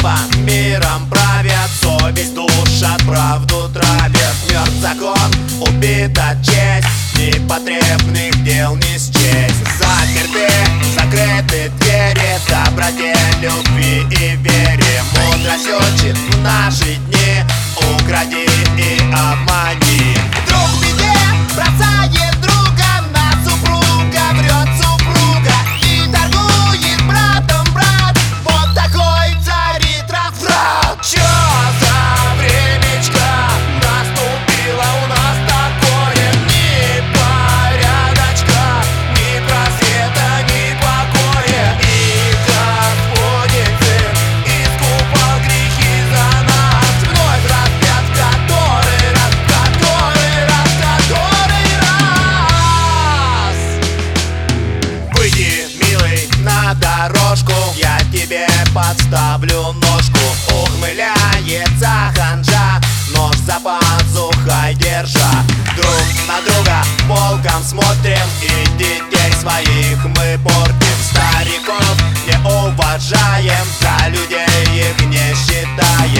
снова миром правят Совесть душа правду травят Мертв закон, убита честь Непотребных дел не счесть. Заперты, закрыты двери Доброте, любви и вере. Мудрость учит наши дни Укради подставлю ножку. Ухмыляется ханжа Нож за пазухой держа. Друг на друга волком смотрим И детей своих мы портим. Стариков не уважаем За людей их не считаем